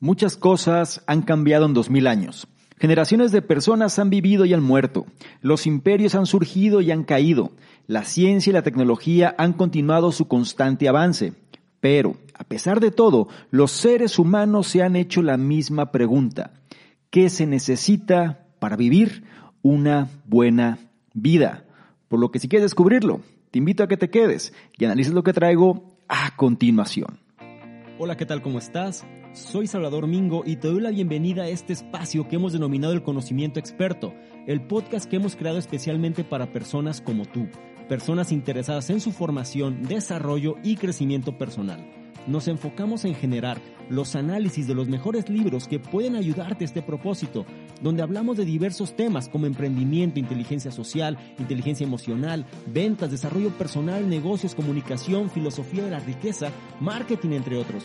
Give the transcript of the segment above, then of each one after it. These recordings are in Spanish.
Muchas cosas han cambiado en 2000 años. Generaciones de personas han vivido y han muerto. Los imperios han surgido y han caído. La ciencia y la tecnología han continuado su constante avance. Pero, a pesar de todo, los seres humanos se han hecho la misma pregunta. ¿Qué se necesita para vivir una buena vida? Por lo que si quieres descubrirlo, te invito a que te quedes y analices lo que traigo a continuación. Hola, ¿qué tal? ¿Cómo estás? Soy Salvador Mingo y te doy la bienvenida a este espacio que hemos denominado el conocimiento experto, el podcast que hemos creado especialmente para personas como tú, personas interesadas en su formación, desarrollo y crecimiento personal. Nos enfocamos en generar los análisis de los mejores libros que pueden ayudarte a este propósito, donde hablamos de diversos temas como emprendimiento, inteligencia social, inteligencia emocional, ventas, desarrollo personal, negocios, comunicación, filosofía de la riqueza, marketing, entre otros.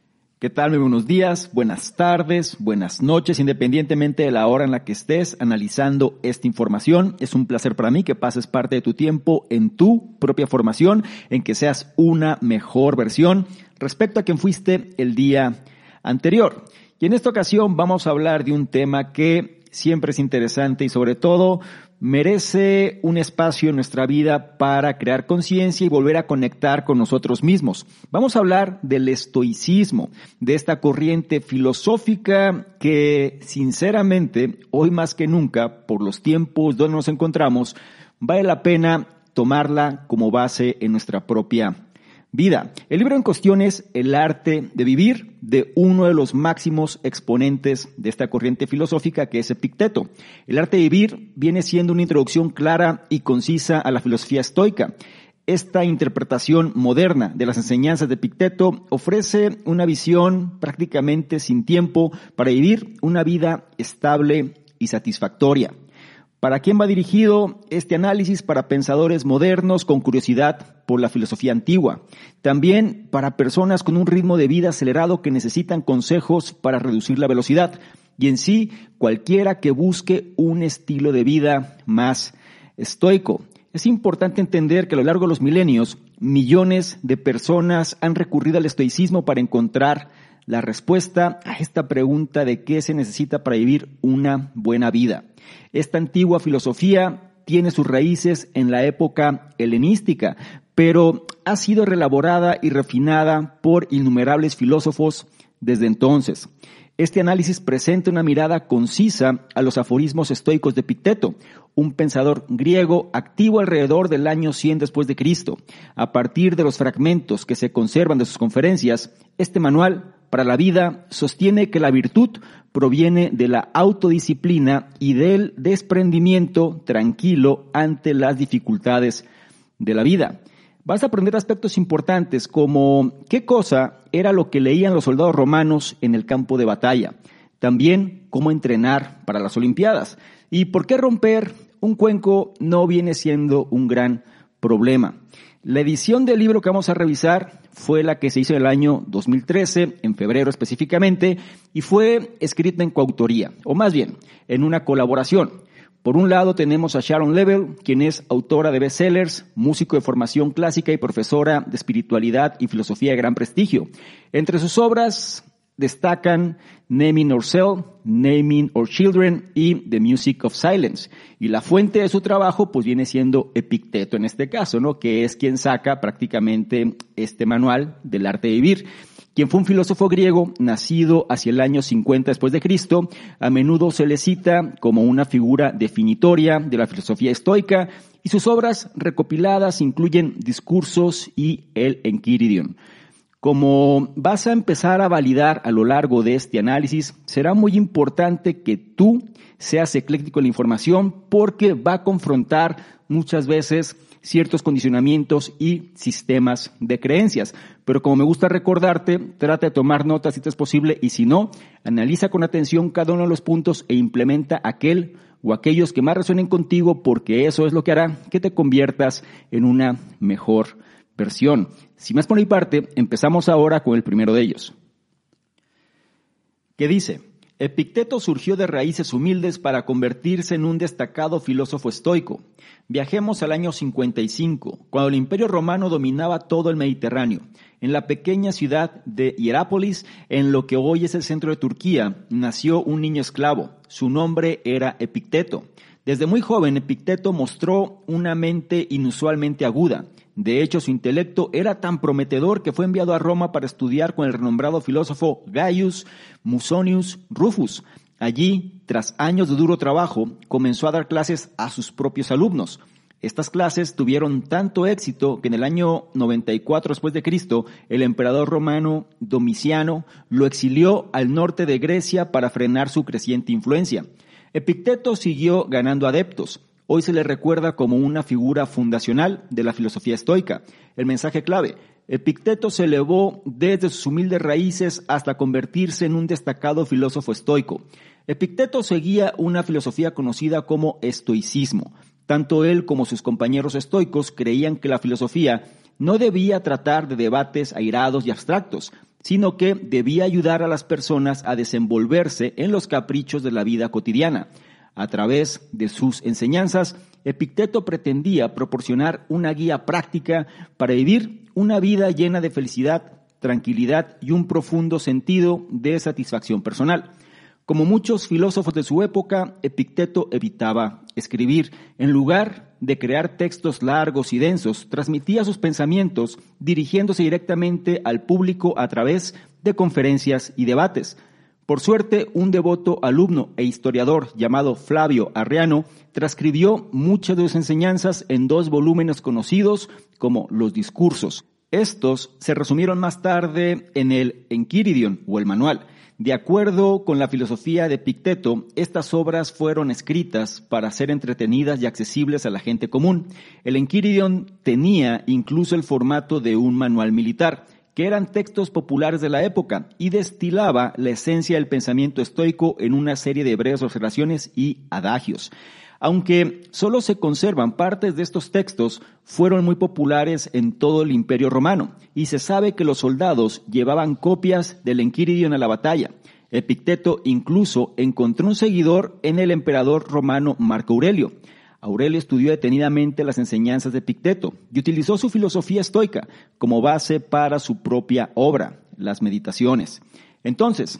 ¿Qué tal? Muy buenos días, buenas tardes, buenas noches, independientemente de la hora en la que estés analizando esta información. Es un placer para mí que pases parte de tu tiempo en tu propia formación, en que seas una mejor versión respecto a quien fuiste el día anterior. Y en esta ocasión vamos a hablar de un tema que siempre es interesante y sobre todo merece un espacio en nuestra vida para crear conciencia y volver a conectar con nosotros mismos. Vamos a hablar del estoicismo, de esta corriente filosófica que sinceramente hoy más que nunca, por los tiempos donde nos encontramos, vale la pena tomarla como base en nuestra propia vida. El libro en cuestión es El arte de vivir de uno de los máximos exponentes de esta corriente filosófica que es Epicteto. El arte de vivir viene siendo una introducción clara y concisa a la filosofía estoica. Esta interpretación moderna de las enseñanzas de Epicteto ofrece una visión prácticamente sin tiempo para vivir una vida estable y satisfactoria. ¿Para quién va dirigido este análisis? Para pensadores modernos con curiosidad por la filosofía antigua. También para personas con un ritmo de vida acelerado que necesitan consejos para reducir la velocidad. Y en sí, cualquiera que busque un estilo de vida más estoico. Es importante entender que a lo largo de los milenios, millones de personas han recurrido al estoicismo para encontrar la respuesta a esta pregunta de qué se necesita para vivir una buena vida. Esta antigua filosofía tiene sus raíces en la época helenística, pero ha sido relaborada y refinada por innumerables filósofos desde entonces. Este análisis presenta una mirada concisa a los aforismos estoicos de Epicteto, un pensador griego activo alrededor del año 100 después de Cristo. A partir de los fragmentos que se conservan de sus conferencias, este manual para la vida sostiene que la virtud proviene de la autodisciplina y del desprendimiento tranquilo ante las dificultades de la vida. Vas a aprender aspectos importantes como qué cosa era lo que leían los soldados romanos en el campo de batalla, también cómo entrenar para las Olimpiadas y por qué romper un cuenco no viene siendo un gran problema. La edición del libro que vamos a revisar fue la que se hizo en el año 2013, en febrero específicamente, y fue escrita en coautoría, o más bien, en una colaboración. Por un lado tenemos a Sharon Level, quien es autora de bestsellers, músico de formación clásica y profesora de espiritualidad y filosofía de gran prestigio. Entre sus obras destacan Naming Ourselves, Naming Our Children y The Music of Silence. Y la fuente de su trabajo pues viene siendo Epicteto en este caso, ¿no? Que es quien saca prácticamente este manual del arte de vivir quien fue un filósofo griego nacido hacia el año 50 después de Cristo, a menudo se le cita como una figura definitoria de la filosofía estoica y sus obras recopiladas incluyen Discursos y el Enquiridion. Como vas a empezar a validar a lo largo de este análisis, será muy importante que tú seas ecléctico en la información porque va a confrontar muchas veces ciertos condicionamientos y sistemas de creencias. Pero como me gusta recordarte, trata de tomar notas si te es posible y si no, analiza con atención cada uno de los puntos e implementa aquel o aquellos que más resuenen contigo porque eso es lo que hará que te conviertas en una mejor versión. Si más por mi parte, empezamos ahora con el primero de ellos. ¿Qué dice? Epicteto surgió de raíces humildes para convertirse en un destacado filósofo estoico. Viajemos al año 55, cuando el Imperio Romano dominaba todo el Mediterráneo. En la pequeña ciudad de Hierápolis, en lo que hoy es el centro de Turquía, nació un niño esclavo. Su nombre era Epicteto. Desde muy joven, Epicteto mostró una mente inusualmente aguda. De hecho, su intelecto era tan prometedor que fue enviado a Roma para estudiar con el renombrado filósofo Gaius Musonius Rufus. Allí, tras años de duro trabajo, comenzó a dar clases a sus propios alumnos. Estas clases tuvieron tanto éxito que en el año 94 después de Cristo, el emperador romano Domiciano lo exilió al norte de Grecia para frenar su creciente influencia. Epicteto siguió ganando adeptos. Hoy se le recuerda como una figura fundacional de la filosofía estoica. El mensaje clave, Epicteto se elevó desde sus humildes raíces hasta convertirse en un destacado filósofo estoico. Epicteto seguía una filosofía conocida como estoicismo. Tanto él como sus compañeros estoicos creían que la filosofía no debía tratar de debates airados y abstractos, sino que debía ayudar a las personas a desenvolverse en los caprichos de la vida cotidiana. A través de sus enseñanzas, Epicteto pretendía proporcionar una guía práctica para vivir una vida llena de felicidad, tranquilidad y un profundo sentido de satisfacción personal. Como muchos filósofos de su época, Epicteto evitaba escribir. En lugar de crear textos largos y densos, transmitía sus pensamientos dirigiéndose directamente al público a través de conferencias y debates. Por suerte, un devoto alumno e historiador llamado Flavio Arriano transcribió muchas de sus enseñanzas en dos volúmenes conocidos como Los Discursos. Estos se resumieron más tarde en el Enquiridion o el Manual. De acuerdo con la filosofía de Picteto, estas obras fueron escritas para ser entretenidas y accesibles a la gente común. El Enquiridion tenía incluso el formato de un manual militar que eran textos populares de la época y destilaba la esencia del pensamiento estoico en una serie de breves observaciones y adagios. Aunque solo se conservan partes de estos textos, fueron muy populares en todo el imperio romano y se sabe que los soldados llevaban copias del Enquiridion a la batalla. Epicteto incluso encontró un seguidor en el emperador romano Marco Aurelio. Aurelio estudió detenidamente las enseñanzas de Epicteto y utilizó su filosofía estoica como base para su propia obra, las meditaciones. Entonces,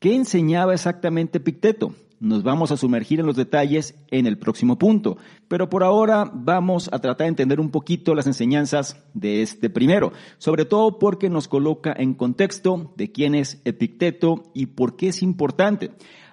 ¿qué enseñaba exactamente Epicteto? Nos vamos a sumergir en los detalles en el próximo punto, pero por ahora vamos a tratar de entender un poquito las enseñanzas de este primero, sobre todo porque nos coloca en contexto de quién es Epicteto y por qué es importante.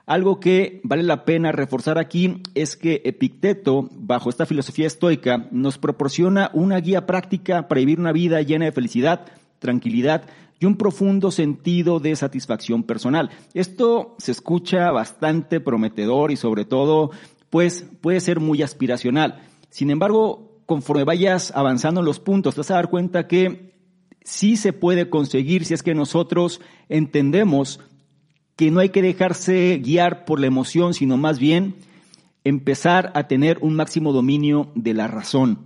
Algo que vale la pena reforzar aquí es que Epicteto, bajo esta filosofía estoica, nos proporciona una guía práctica para vivir una vida llena de felicidad, tranquilidad y un profundo sentido de satisfacción personal. Esto se escucha bastante prometedor y sobre todo, pues puede ser muy aspiracional. Sin embargo, conforme vayas avanzando en los puntos, te vas a dar cuenta que sí se puede conseguir si es que nosotros entendemos que no hay que dejarse guiar por la emoción, sino más bien empezar a tener un máximo dominio de la razón.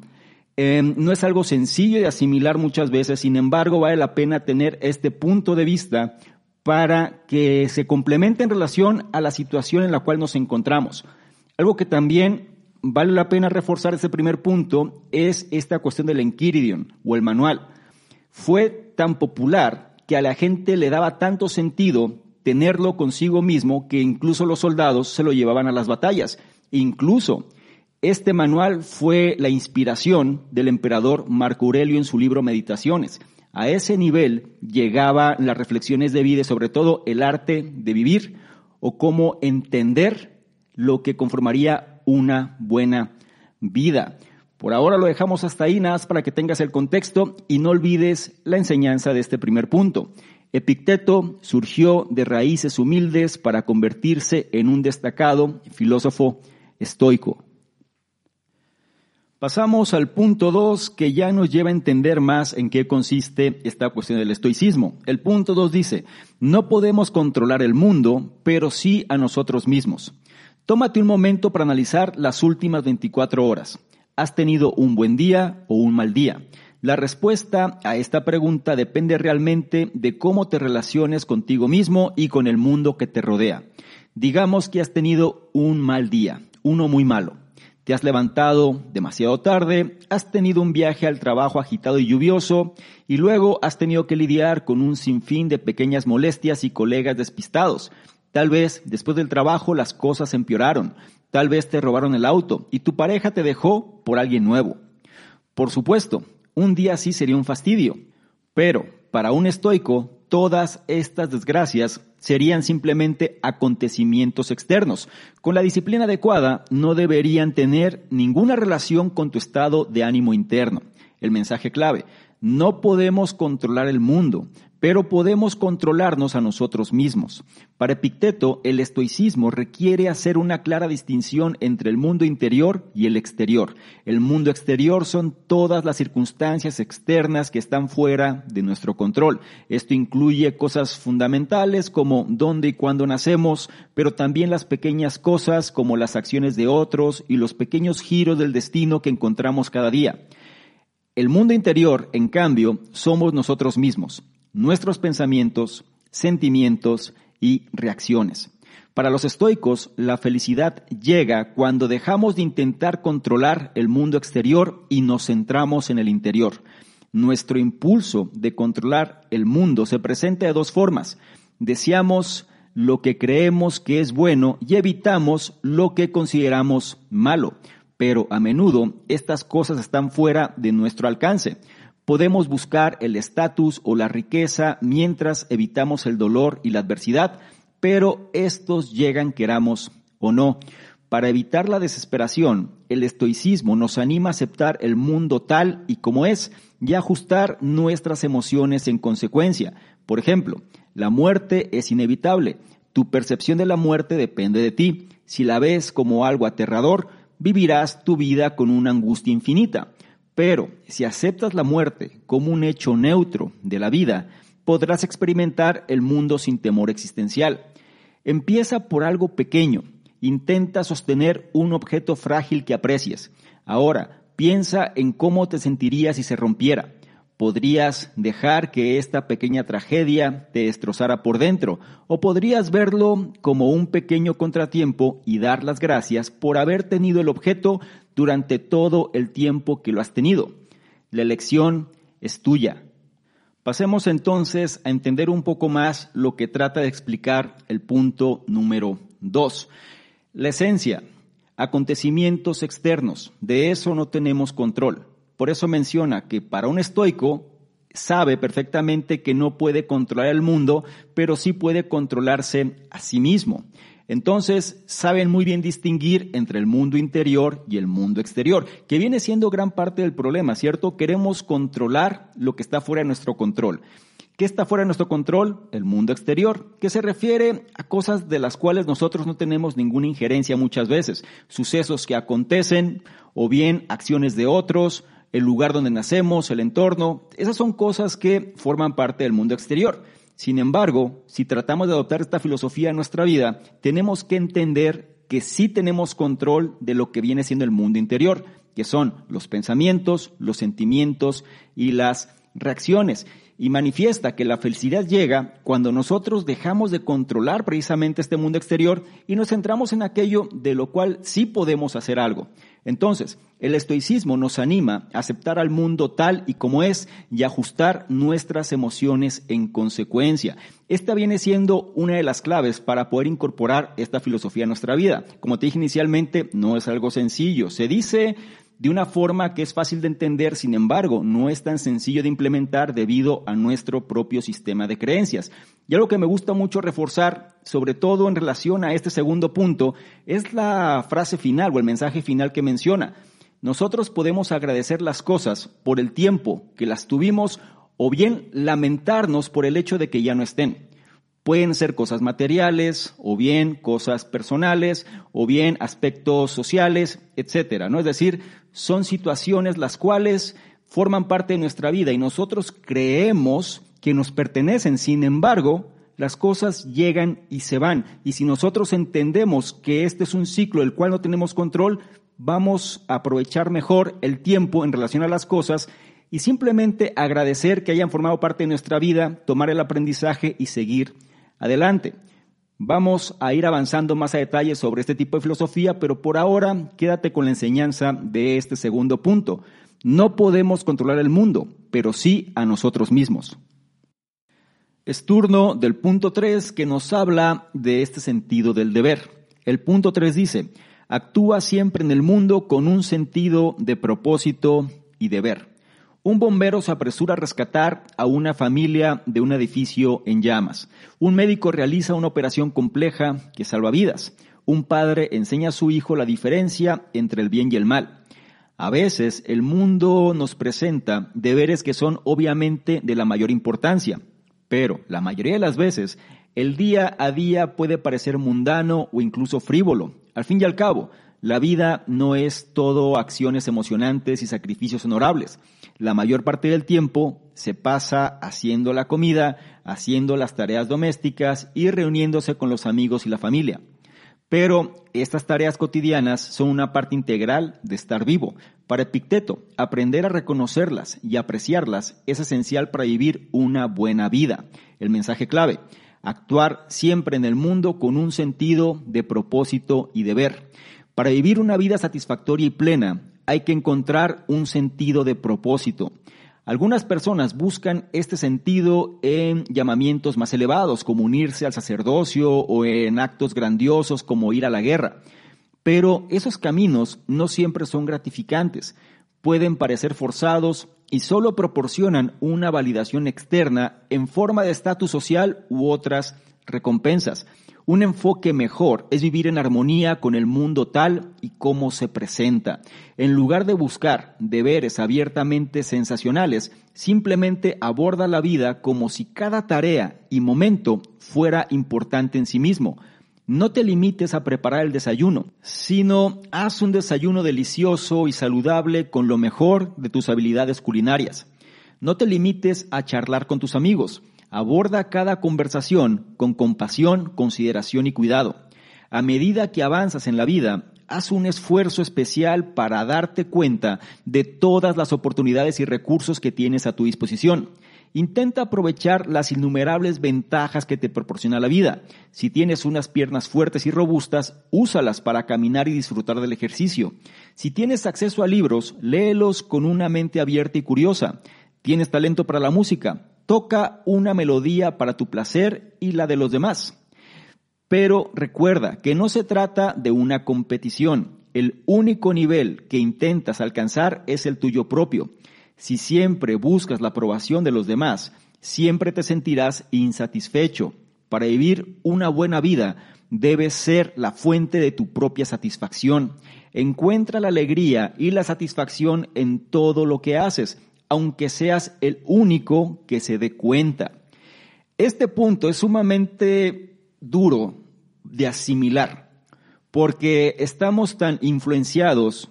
Em, no es algo sencillo de asimilar muchas veces, sin embargo vale la pena tener este punto de vista para que se complemente en relación a la situación en la cual nos encontramos. Algo que también vale la pena reforzar ese primer punto es esta cuestión del Enquiridion o el manual. Fue tan popular que a la gente le daba tanto sentido tenerlo consigo mismo que incluso los soldados se lo llevaban a las batallas. Incluso este manual fue la inspiración del emperador Marco Aurelio en su libro Meditaciones. A ese nivel llegaban las reflexiones de vida sobre todo el arte de vivir o cómo entender lo que conformaría una buena vida. Por ahora lo dejamos hasta ahí, nada para que tengas el contexto y no olvides la enseñanza de este primer punto. Epicteto surgió de raíces humildes para convertirse en un destacado filósofo estoico. Pasamos al punto 2 que ya nos lleva a entender más en qué consiste esta cuestión del estoicismo. El punto 2 dice, no podemos controlar el mundo, pero sí a nosotros mismos. Tómate un momento para analizar las últimas 24 horas. ¿Has tenido un buen día o un mal día? La respuesta a esta pregunta depende realmente de cómo te relaciones contigo mismo y con el mundo que te rodea. Digamos que has tenido un mal día, uno muy malo. Te has levantado demasiado tarde, has tenido un viaje al trabajo agitado y lluvioso y luego has tenido que lidiar con un sinfín de pequeñas molestias y colegas despistados. Tal vez después del trabajo las cosas empeoraron, tal vez te robaron el auto y tu pareja te dejó por alguien nuevo. Por supuesto, un día sí sería un fastidio, pero para un estoico todas estas desgracias serían simplemente acontecimientos externos. Con la disciplina adecuada no deberían tener ninguna relación con tu estado de ánimo interno. El mensaje clave, no podemos controlar el mundo, pero podemos controlarnos a nosotros mismos. Para Epicteto, el estoicismo requiere hacer una clara distinción entre el mundo interior y el exterior. El mundo exterior son todas las circunstancias externas que están fuera de nuestro control. Esto incluye cosas fundamentales como dónde y cuándo nacemos, pero también las pequeñas cosas como las acciones de otros y los pequeños giros del destino que encontramos cada día. El mundo interior, en cambio, somos nosotros mismos, nuestros pensamientos, sentimientos y reacciones. Para los estoicos, la felicidad llega cuando dejamos de intentar controlar el mundo exterior y nos centramos en el interior. Nuestro impulso de controlar el mundo se presenta de dos formas. Deseamos lo que creemos que es bueno y evitamos lo que consideramos malo pero a menudo estas cosas están fuera de nuestro alcance. Podemos buscar el estatus o la riqueza mientras evitamos el dolor y la adversidad, pero estos llegan queramos o no. Para evitar la desesperación, el estoicismo nos anima a aceptar el mundo tal y como es y ajustar nuestras emociones en consecuencia. Por ejemplo, la muerte es inevitable. Tu percepción de la muerte depende de ti. Si la ves como algo aterrador, vivirás tu vida con una angustia infinita. Pero si aceptas la muerte como un hecho neutro de la vida, podrás experimentar el mundo sin temor existencial. Empieza por algo pequeño. Intenta sostener un objeto frágil que aprecies. Ahora, piensa en cómo te sentirías si se rompiera. Podrías dejar que esta pequeña tragedia te destrozara por dentro, o podrías verlo como un pequeño contratiempo y dar las gracias por haber tenido el objeto durante todo el tiempo que lo has tenido. La elección es tuya. Pasemos entonces a entender un poco más lo que trata de explicar el punto número dos. La esencia, acontecimientos externos, de eso no tenemos control. Por eso menciona que para un estoico sabe perfectamente que no puede controlar el mundo, pero sí puede controlarse a sí mismo. Entonces, saben muy bien distinguir entre el mundo interior y el mundo exterior, que viene siendo gran parte del problema, ¿cierto? Queremos controlar lo que está fuera de nuestro control. ¿Qué está fuera de nuestro control? El mundo exterior, que se refiere a cosas de las cuales nosotros no tenemos ninguna injerencia muchas veces, sucesos que acontecen o bien acciones de otros, el lugar donde nacemos, el entorno, esas son cosas que forman parte del mundo exterior. Sin embargo, si tratamos de adoptar esta filosofía en nuestra vida, tenemos que entender que sí tenemos control de lo que viene siendo el mundo interior, que son los pensamientos, los sentimientos y las reacciones. Y manifiesta que la felicidad llega cuando nosotros dejamos de controlar precisamente este mundo exterior y nos centramos en aquello de lo cual sí podemos hacer algo. Entonces, el estoicismo nos anima a aceptar al mundo tal y como es y ajustar nuestras emociones en consecuencia. Esta viene siendo una de las claves para poder incorporar esta filosofía a nuestra vida. Como te dije inicialmente, no es algo sencillo. Se dice de una forma que es fácil de entender, sin embargo, no es tan sencillo de implementar debido a nuestro propio sistema de creencias. Y algo que me gusta mucho reforzar, sobre todo en relación a este segundo punto, es la frase final o el mensaje final que menciona. nosotros podemos agradecer las cosas por el tiempo que las tuvimos o bien lamentarnos por el hecho de que ya no estén. Pueden ser cosas materiales, o bien cosas personales, o bien aspectos sociales, etcétera, ¿no? Es decir, son situaciones las cuales forman parte de nuestra vida y nosotros creemos que nos pertenecen. Sin embargo, las cosas llegan y se van. Y si nosotros entendemos que este es un ciclo del cual no tenemos control, vamos a aprovechar mejor el tiempo en relación a las cosas y simplemente agradecer que hayan formado parte de nuestra vida, tomar el aprendizaje y seguir adelante. Vamos a ir avanzando más a detalle sobre este tipo de filosofía, pero por ahora quédate con la enseñanza de este segundo punto. No podemos controlar el mundo, pero sí a nosotros mismos. Es turno del punto 3 que nos habla de este sentido del deber. El punto 3 dice, actúa siempre en el mundo con un sentido de propósito y deber. Un bombero se apresura a rescatar a una familia de un edificio en llamas. Un médico realiza una operación compleja que salva vidas. Un padre enseña a su hijo la diferencia entre el bien y el mal. A veces el mundo nos presenta deberes que son obviamente de la mayor importancia, pero la mayoría de las veces el día a día puede parecer mundano o incluso frívolo. Al fin y al cabo, la vida no es todo acciones emocionantes y sacrificios honorables. La mayor parte del tiempo se pasa haciendo la comida, haciendo las tareas domésticas y reuniéndose con los amigos y la familia. Pero estas tareas cotidianas son una parte integral de estar vivo. Para Epicteto, aprender a reconocerlas y apreciarlas es esencial para vivir una buena vida. El mensaje clave, actuar siempre en el mundo con un sentido de propósito y deber. Para vivir una vida satisfactoria y plena hay que encontrar un sentido de propósito. Algunas personas buscan este sentido en llamamientos más elevados, como unirse al sacerdocio o en actos grandiosos como ir a la guerra. Pero esos caminos no siempre son gratificantes, pueden parecer forzados y solo proporcionan una validación externa en forma de estatus social u otras recompensas. Un enfoque mejor es vivir en armonía con el mundo tal y como se presenta. En lugar de buscar deberes abiertamente sensacionales, simplemente aborda la vida como si cada tarea y momento fuera importante en sí mismo. No te limites a preparar el desayuno, sino haz un desayuno delicioso y saludable con lo mejor de tus habilidades culinarias. No te limites a charlar con tus amigos Aborda cada conversación con compasión, consideración y cuidado. A medida que avanzas en la vida, haz un esfuerzo especial para darte cuenta de todas las oportunidades y recursos que tienes a tu disposición. Intenta aprovechar las innumerables ventajas que te proporciona la vida. Si tienes unas piernas fuertes y robustas, úsalas para caminar y disfrutar del ejercicio. Si tienes acceso a libros, léelos con una mente abierta y curiosa. ¿Tienes talento para la música? Toca una melodía para tu placer y la de los demás. Pero recuerda que no se trata de una competición. El único nivel que intentas alcanzar es el tuyo propio. Si siempre buscas la aprobación de los demás, siempre te sentirás insatisfecho. Para vivir una buena vida, debes ser la fuente de tu propia satisfacción. Encuentra la alegría y la satisfacción en todo lo que haces aunque seas el único que se dé cuenta. Este punto es sumamente duro de asimilar, porque estamos tan influenciados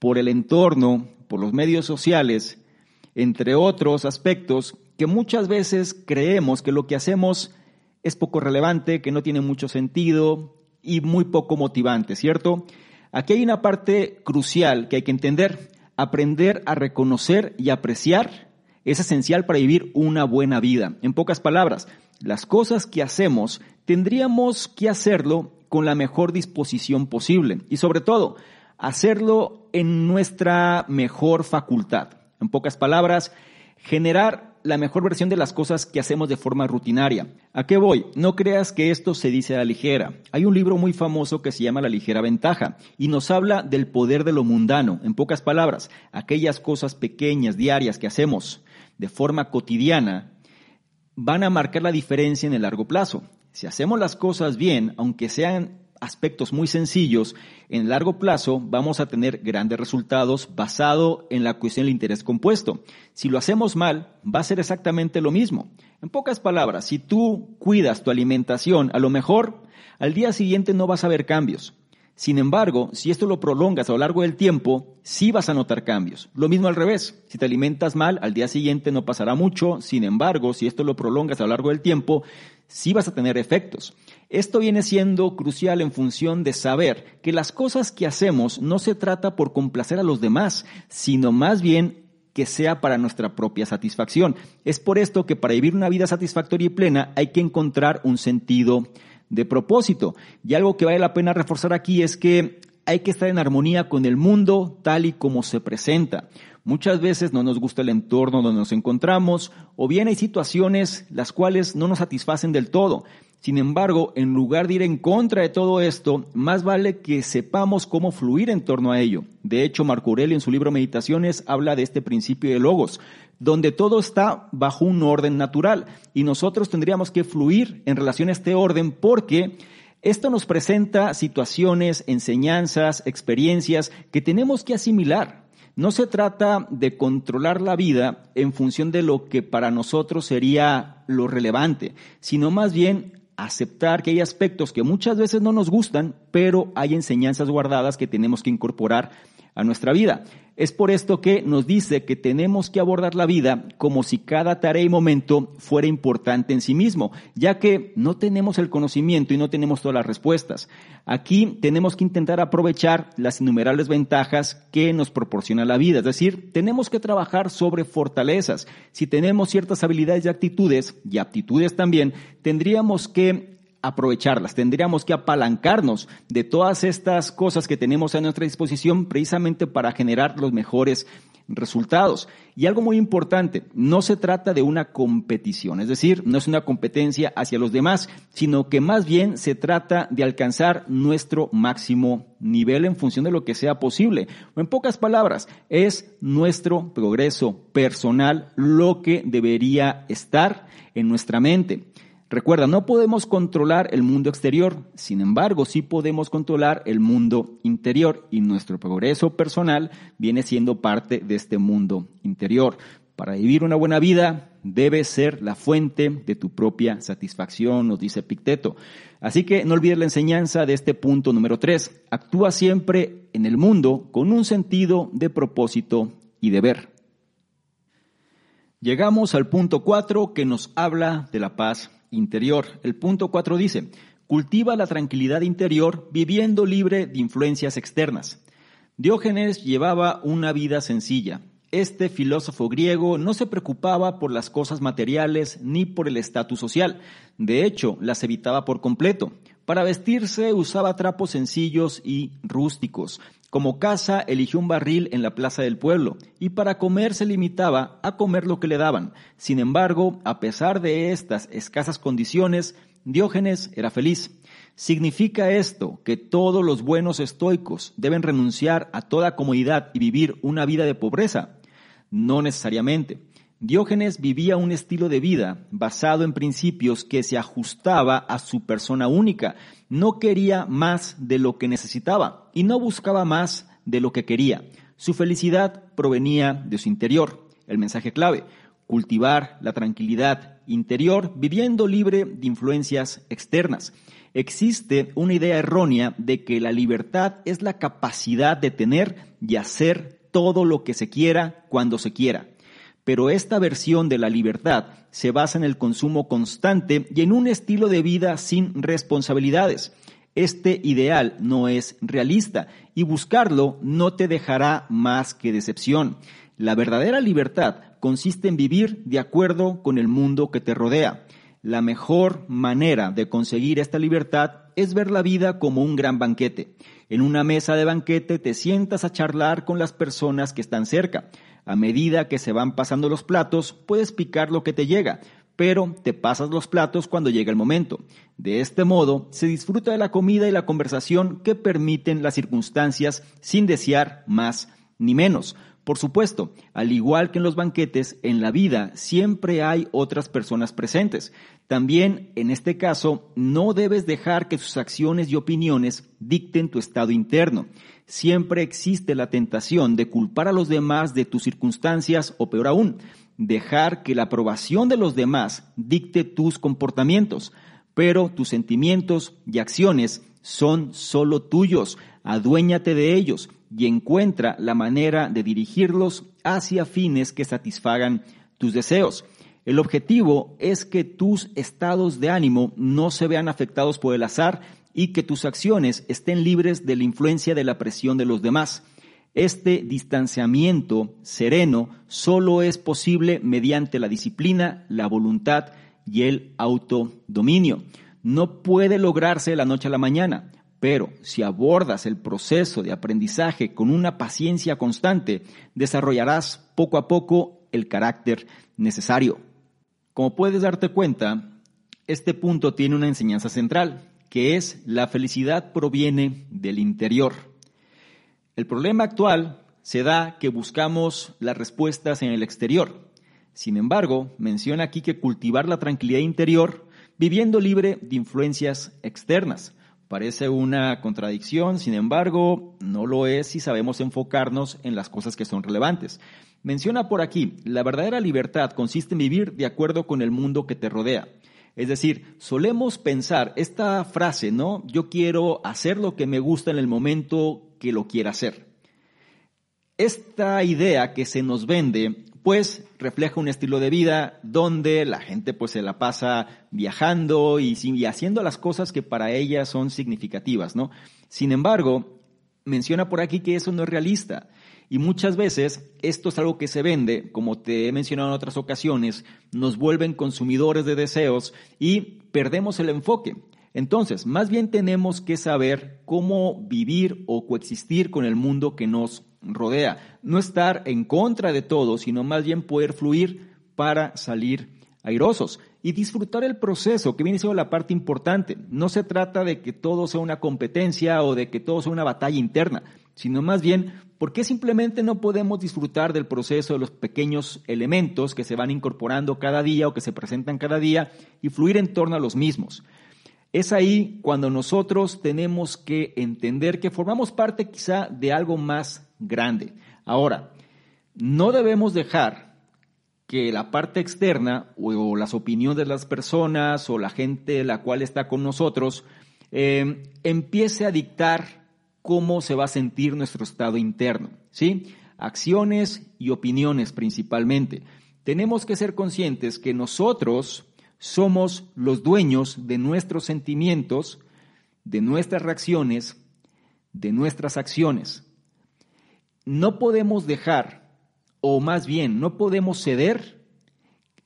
por el entorno, por los medios sociales, entre otros aspectos, que muchas veces creemos que lo que hacemos es poco relevante, que no tiene mucho sentido y muy poco motivante, ¿cierto? Aquí hay una parte crucial que hay que entender. Aprender a reconocer y apreciar es esencial para vivir una buena vida. En pocas palabras, las cosas que hacemos tendríamos que hacerlo con la mejor disposición posible y sobre todo hacerlo en nuestra mejor facultad. En pocas palabras, generar la mejor versión de las cosas que hacemos de forma rutinaria. ¿A qué voy? No creas que esto se dice a la ligera. Hay un libro muy famoso que se llama La ligera ventaja y nos habla del poder de lo mundano. En pocas palabras, aquellas cosas pequeñas, diarias que hacemos de forma cotidiana van a marcar la diferencia en el largo plazo. Si hacemos las cosas bien, aunque sean aspectos muy sencillos, en largo plazo vamos a tener grandes resultados basado en la cuestión del interés compuesto. Si lo hacemos mal, va a ser exactamente lo mismo. En pocas palabras, si tú cuidas tu alimentación, a lo mejor al día siguiente no vas a ver cambios. Sin embargo, si esto lo prolongas a lo largo del tiempo, sí vas a notar cambios. Lo mismo al revés. Si te alimentas mal, al día siguiente no pasará mucho. Sin embargo, si esto lo prolongas a lo largo del tiempo, sí vas a tener efectos. Esto viene siendo crucial en función de saber que las cosas que hacemos no se trata por complacer a los demás, sino más bien que sea para nuestra propia satisfacción. Es por esto que para vivir una vida satisfactoria y plena hay que encontrar un sentido de propósito. Y algo que vale la pena reforzar aquí es que hay que estar en armonía con el mundo tal y como se presenta. Muchas veces no nos gusta el entorno donde nos encontramos o bien hay situaciones las cuales no nos satisfacen del todo. Sin embargo, en lugar de ir en contra de todo esto, más vale que sepamos cómo fluir en torno a ello. De hecho, Marco Aurelio en su libro Meditaciones habla de este principio de logos, donde todo está bajo un orden natural y nosotros tendríamos que fluir en relación a este orden porque esto nos presenta situaciones, enseñanzas, experiencias que tenemos que asimilar. No se trata de controlar la vida en función de lo que para nosotros sería lo relevante, sino más bien aceptar que hay aspectos que muchas veces no nos gustan, pero hay enseñanzas guardadas que tenemos que incorporar a nuestra vida. Es por esto que nos dice que tenemos que abordar la vida como si cada tarea y momento fuera importante en sí mismo, ya que no tenemos el conocimiento y no tenemos todas las respuestas. Aquí tenemos que intentar aprovechar las innumerables ventajas que nos proporciona la vida, es decir, tenemos que trabajar sobre fortalezas. Si tenemos ciertas habilidades y actitudes, y aptitudes también, tendríamos que aprovecharlas, tendríamos que apalancarnos de todas estas cosas que tenemos a nuestra disposición precisamente para generar los mejores resultados. Y algo muy importante, no se trata de una competición, es decir, no es una competencia hacia los demás, sino que más bien se trata de alcanzar nuestro máximo nivel en función de lo que sea posible. En pocas palabras, es nuestro progreso personal lo que debería estar en nuestra mente. Recuerda, no podemos controlar el mundo exterior, sin embargo, sí podemos controlar el mundo interior y nuestro progreso personal viene siendo parte de este mundo interior. Para vivir una buena vida debe ser la fuente de tu propia satisfacción, nos dice Picteto. Así que no olvides la enseñanza de este punto número tres. Actúa siempre en el mundo con un sentido de propósito y deber. Llegamos al punto cuatro que nos habla de la paz interior. El punto 4 dice, cultiva la tranquilidad interior viviendo libre de influencias externas. Diógenes llevaba una vida sencilla. Este filósofo griego no se preocupaba por las cosas materiales ni por el estatus social. De hecho, las evitaba por completo. Para vestirse usaba trapos sencillos y rústicos. Como casa eligió un barril en la plaza del pueblo y para comer se limitaba a comer lo que le daban. Sin embargo, a pesar de estas escasas condiciones, Diógenes era feliz. ¿Significa esto que todos los buenos estoicos deben renunciar a toda comodidad y vivir una vida de pobreza? No necesariamente. Diógenes vivía un estilo de vida basado en principios que se ajustaba a su persona única. No quería más de lo que necesitaba y no buscaba más de lo que quería. Su felicidad provenía de su interior. El mensaje clave, cultivar la tranquilidad interior viviendo libre de influencias externas. Existe una idea errónea de que la libertad es la capacidad de tener y hacer todo lo que se quiera cuando se quiera. Pero esta versión de la libertad se basa en el consumo constante y en un estilo de vida sin responsabilidades. Este ideal no es realista y buscarlo no te dejará más que decepción. La verdadera libertad consiste en vivir de acuerdo con el mundo que te rodea. La mejor manera de conseguir esta libertad es ver la vida como un gran banquete. En una mesa de banquete te sientas a charlar con las personas que están cerca. A medida que se van pasando los platos, puedes picar lo que te llega, pero te pasas los platos cuando llega el momento. De este modo, se disfruta de la comida y la conversación que permiten las circunstancias sin desear más ni menos. Por supuesto, al igual que en los banquetes, en la vida siempre hay otras personas presentes. También, en este caso, no debes dejar que sus acciones y opiniones dicten tu estado interno. Siempre existe la tentación de culpar a los demás de tus circunstancias o peor aún, dejar que la aprobación de los demás dicte tus comportamientos. Pero tus sentimientos y acciones son solo tuyos. Aduéñate de ellos y encuentra la manera de dirigirlos hacia fines que satisfagan tus deseos. El objetivo es que tus estados de ánimo no se vean afectados por el azar y que tus acciones estén libres de la influencia de la presión de los demás. Este distanciamiento sereno solo es posible mediante la disciplina, la voluntad y el autodominio. No puede lograrse de la noche a la mañana. Pero si abordas el proceso de aprendizaje con una paciencia constante, desarrollarás poco a poco el carácter necesario. Como puedes darte cuenta, este punto tiene una enseñanza central, que es la felicidad proviene del interior. El problema actual se da que buscamos las respuestas en el exterior. Sin embargo, menciona aquí que cultivar la tranquilidad interior viviendo libre de influencias externas. Parece una contradicción, sin embargo, no lo es si sabemos enfocarnos en las cosas que son relevantes. Menciona por aquí, la verdadera libertad consiste en vivir de acuerdo con el mundo que te rodea. Es decir, solemos pensar esta frase, ¿no? Yo quiero hacer lo que me gusta en el momento que lo quiera hacer. Esta idea que se nos vende pues refleja un estilo de vida donde la gente pues se la pasa viajando y, haciendo las cosas que para ella son significativas, ¿no? Sin embargo, menciona por aquí que eso no es realista. Y muchas veces esto es algo que se vende, como te he mencionado en otras ocasiones, nos vuelven consumidores de deseos y perdemos el enfoque. Entonces, más bien tenemos que saber cómo vivir o coexistir con el mundo que nos rodea. No estar en contra de todo, sino más bien poder fluir para salir airosos y disfrutar el proceso, que viene siendo la parte importante. No se trata de que todo sea una competencia o de que todo sea una batalla interna, sino más bien por qué simplemente no podemos disfrutar del proceso de los pequeños elementos que se van incorporando cada día o que se presentan cada día y fluir en torno a los mismos. Es ahí cuando nosotros tenemos que entender que formamos parte quizá de algo más grande. Ahora, no debemos dejar que la parte externa o, las opiniones de las personas o la gente la cual está con nosotros eh, empiece a dictar cómo se va a sentir nuestro estado interno, ¿sí? Acciones y opiniones principalmente. Tenemos que ser conscientes que nosotros somos los dueños de nuestros sentimientos, de nuestras reacciones, de nuestras acciones. No podemos dejar, o más bien, no podemos ceder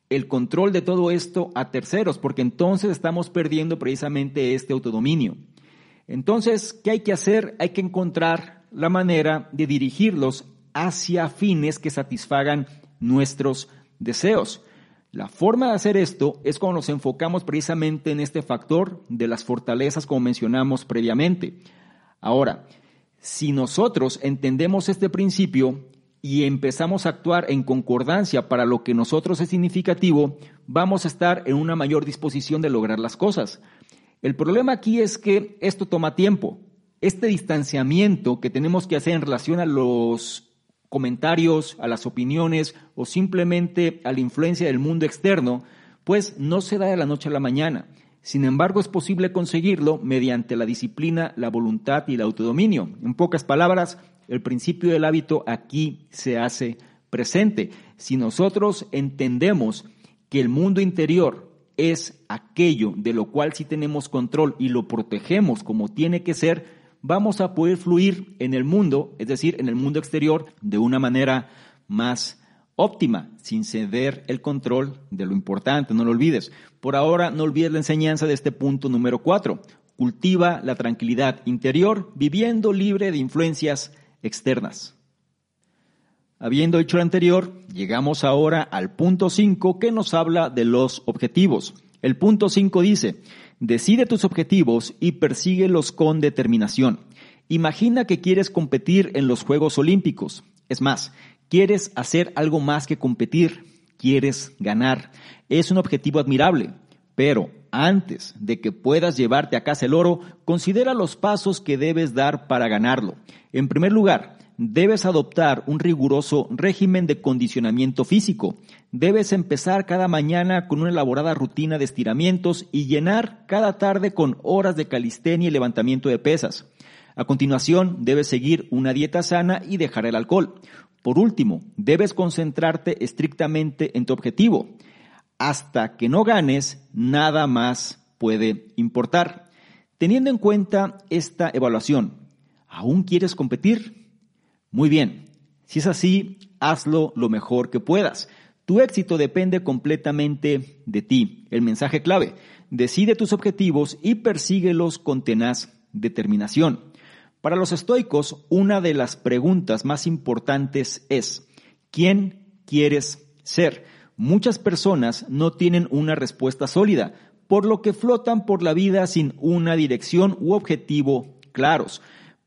el control de todo esto a terceros, porque entonces estamos perdiendo precisamente este autodominio. Entonces, ¿qué hay que hacer? Hay que encontrar la manera de dirigirlos hacia fines que satisfagan nuestros deseos. La forma de hacer esto es cuando nos enfocamos precisamente en este factor de las fortalezas como mencionamos previamente. Ahora, si nosotros entendemos este principio y empezamos a actuar en concordancia para lo que nosotros es significativo, vamos a estar en una mayor disposición de lograr las cosas. El problema aquí es que esto toma tiempo. Este distanciamiento que tenemos que hacer en relación a los comentarios, a las opiniones o simplemente a la influencia del mundo externo, pues no se da de la noche a la mañana. Sin embargo, es posible conseguirlo mediante la disciplina, la voluntad y el autodominio. En pocas palabras, el principio del hábito aquí se hace presente. Si nosotros entendemos que el mundo interior es aquello de lo cual sí tenemos control y lo protegemos como tiene que ser, vamos a poder fluir en el mundo, es decir, en el mundo exterior, de una manera más óptima, sin ceder el control de lo importante, no lo olvides. Por ahora, no olvides la enseñanza de este punto número cuatro. Cultiva la tranquilidad interior viviendo libre de influencias externas. Habiendo hecho lo anterior, llegamos ahora al punto 5 que nos habla de los objetivos. El punto 5 dice, Decide tus objetivos y persíguelos con determinación. Imagina que quieres competir en los Juegos Olímpicos. Es más, Quieres hacer algo más que competir, quieres ganar. Es un objetivo admirable, pero antes de que puedas llevarte a casa el oro, considera los pasos que debes dar para ganarlo. En primer lugar, debes adoptar un riguroso régimen de condicionamiento físico. Debes empezar cada mañana con una elaborada rutina de estiramientos y llenar cada tarde con horas de calistenia y levantamiento de pesas. A continuación, debes seguir una dieta sana y dejar el alcohol. Por último, debes concentrarte estrictamente en tu objetivo. Hasta que no ganes, nada más puede importar. Teniendo en cuenta esta evaluación, ¿aún quieres competir? Muy bien, si es así, hazlo lo mejor que puedas. Tu éxito depende completamente de ti. El mensaje clave, decide tus objetivos y persíguelos con tenaz determinación. Para los estoicos, una de las preguntas más importantes es, ¿quién quieres ser? Muchas personas no tienen una respuesta sólida, por lo que flotan por la vida sin una dirección u objetivo claros.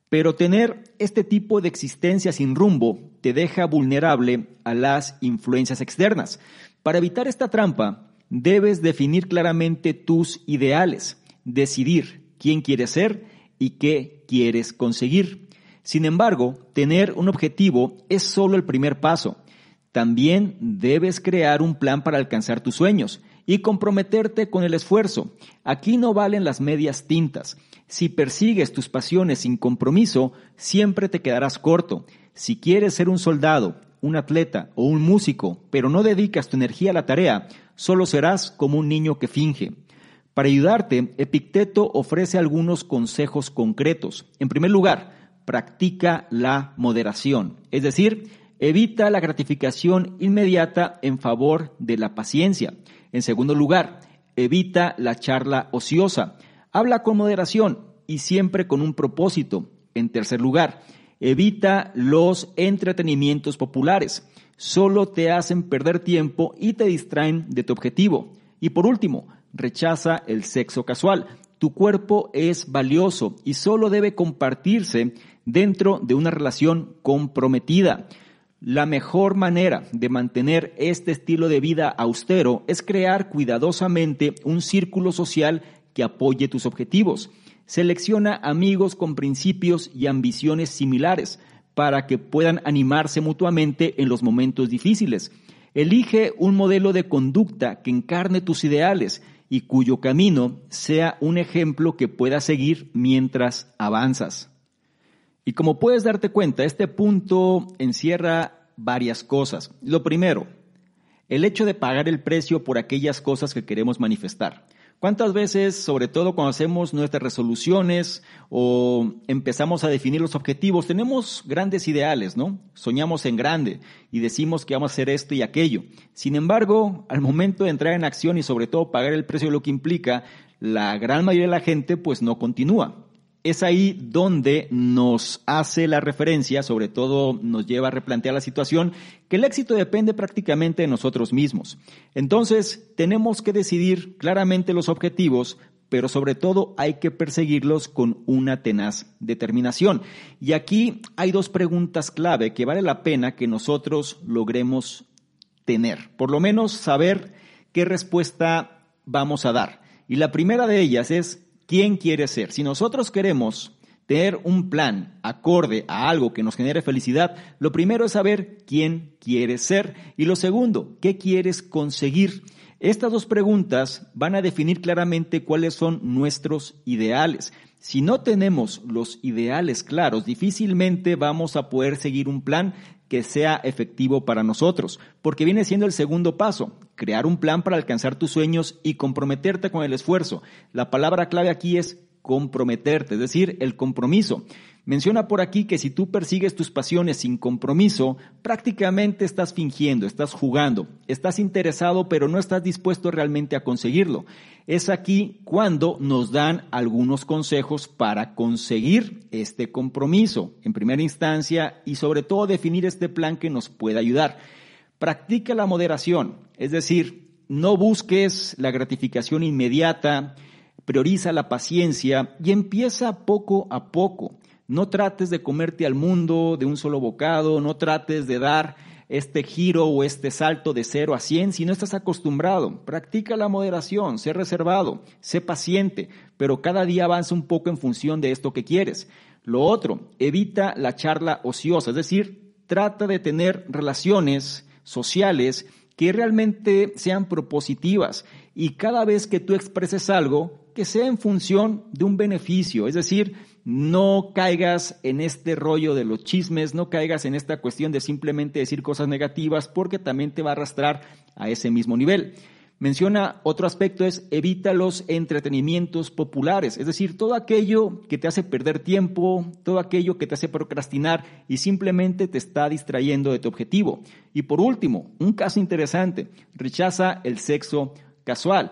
Pero tener este tipo de existencia sin rumbo te deja vulnerable a las influencias externas. Para evitar esta trampa, debes definir claramente tus ideales, decidir quién quieres ser y qué quieres conseguir. Sin embargo, tener un objetivo es solo el primer paso. También debes crear un plan para alcanzar tus sueños y comprometerte con el esfuerzo. Aquí no valen las medias tintas. Si persigues tus pasiones sin compromiso, siempre te quedarás corto. Si quieres ser un soldado, un atleta o un músico, pero no dedicas tu energía a la tarea, solo serás como un niño que finge. Para ayudarte, Epicteto ofrece algunos consejos concretos. En primer lugar, practica la moderación, es decir, evita la gratificación inmediata en favor de la paciencia. En segundo lugar, evita la charla ociosa. Habla con moderación y siempre con un propósito. En tercer lugar, evita los entretenimientos populares. Solo te hacen perder tiempo y te distraen de tu objetivo. Y por último, rechaza el sexo casual. Tu cuerpo es valioso y solo debe compartirse dentro de una relación comprometida. La mejor manera de mantener este estilo de vida austero es crear cuidadosamente un círculo social que apoye tus objetivos. Selecciona amigos con principios y ambiciones similares para que puedan animarse mutuamente en los momentos difíciles. Elige un modelo de conducta que encarne tus ideales y cuyo camino sea un ejemplo que puedas seguir mientras avanzas. Y como puedes darte cuenta, este punto encierra varias cosas. Lo primero, el hecho de pagar el precio por aquellas cosas que queremos manifestar. ¿Cuántas veces, sobre todo cuando hacemos nuestras resoluciones o empezamos a definir los objetivos, tenemos grandes ideales, ¿no? Soñamos en grande y decimos que vamos a hacer esto y aquello. Sin embargo, al momento de entrar en acción y sobre todo pagar el precio de lo que implica, la gran mayoría de la gente pues no continúa es ahí donde nos hace la referencia, sobre todo nos lleva a replantear la situación, que el éxito depende prácticamente de nosotros mismos. Entonces, tenemos que decidir claramente los objetivos, pero sobre todo hay que perseguirlos con una tenaz determinación. Y aquí hay dos preguntas clave que vale la pena que nosotros logremos tener, por lo menos saber qué respuesta vamos a dar. Y la primera de ellas es, quién quiere ser. Si nosotros queremos tener un plan acorde a algo que nos genere felicidad, lo primero es saber quién quieres ser y lo segundo, qué quieres conseguir. Estas dos preguntas van a definir claramente cuáles son nuestros ideales. Si no tenemos los ideales claros, difícilmente vamos a poder seguir un plan que sea efectivo para nosotros, porque viene siendo el segundo paso, crear un plan para alcanzar tus sueños y comprometerte con el esfuerzo. La palabra clave aquí es comprometerte, es decir, el compromiso. Menciona por aquí que si tú persigues tus pasiones sin compromiso, prácticamente estás fingiendo, estás jugando, estás interesado pero no estás dispuesto realmente a conseguirlo. Es aquí cuando nos dan algunos consejos para conseguir este compromiso, en primera instancia, y sobre todo definir este plan que nos pueda ayudar. Practica la moderación, es decir, no busques la gratificación inmediata, prioriza la paciencia y empieza poco a poco. No trates de comerte al mundo de un solo bocado, no trates de dar este giro o este salto de 0 a 100 si no estás acostumbrado. Practica la moderación, sé reservado, sé paciente, pero cada día avanza un poco en función de esto que quieres. Lo otro, evita la charla ociosa, es decir, trata de tener relaciones sociales que realmente sean propositivas y cada vez que tú expreses algo, que sea en función de un beneficio, es decir, no caigas en este rollo de los chismes, no caigas en esta cuestión de simplemente decir cosas negativas porque también te va a arrastrar a ese mismo nivel. Menciona otro aspecto es evita los entretenimientos populares, es decir, todo aquello que te hace perder tiempo, todo aquello que te hace procrastinar y simplemente te está distrayendo de tu objetivo. Y por último, un caso interesante, rechaza el sexo casual.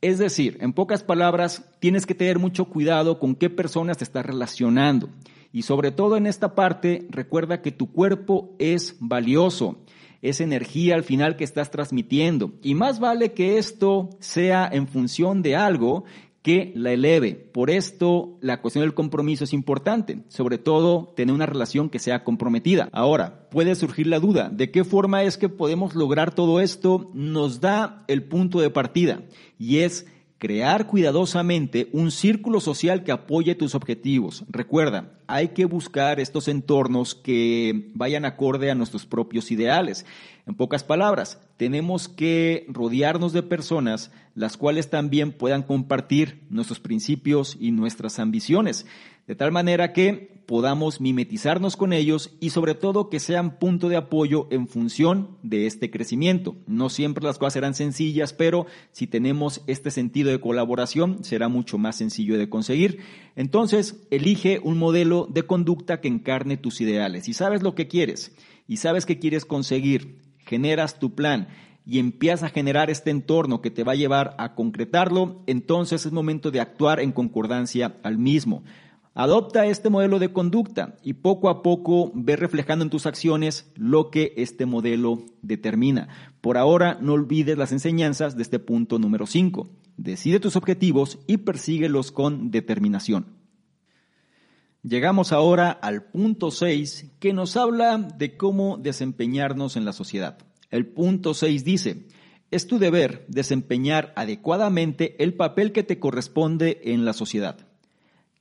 Es decir, en pocas palabras, tienes que tener mucho cuidado con qué personas te estás relacionando. Y sobre todo en esta parte, recuerda que tu cuerpo es valioso es energía al final que estás transmitiendo. Y más vale que esto sea en función de algo que la eleve. Por esto la cuestión del compromiso es importante, sobre todo tener una relación que sea comprometida. Ahora, puede surgir la duda, ¿de qué forma es que podemos lograr todo esto? Nos da el punto de partida y es crear cuidadosamente un círculo social que apoye tus objetivos. Recuerda, hay que buscar estos entornos que vayan acorde a nuestros propios ideales. En pocas palabras, tenemos que rodearnos de personas las cuales también puedan compartir nuestros principios y nuestras ambiciones, de tal manera que podamos mimetizarnos con ellos y sobre todo que sean punto de apoyo en función de este crecimiento. No siempre las cosas serán sencillas, pero si tenemos este sentido de colaboración será mucho más sencillo de conseguir. Entonces, elige un modelo de conducta que encarne tus ideales. Si sabes lo que quieres y sabes que quieres conseguir, generas tu plan y empiezas a generar este entorno que te va a llevar a concretarlo, entonces es momento de actuar en concordancia al mismo. Adopta este modelo de conducta y poco a poco ve reflejando en tus acciones lo que este modelo determina. Por ahora, no olvides las enseñanzas de este punto número 5. Decide tus objetivos y persíguelos con determinación. Llegamos ahora al punto 6 que nos habla de cómo desempeñarnos en la sociedad. El punto 6 dice, es tu deber desempeñar adecuadamente el papel que te corresponde en la sociedad.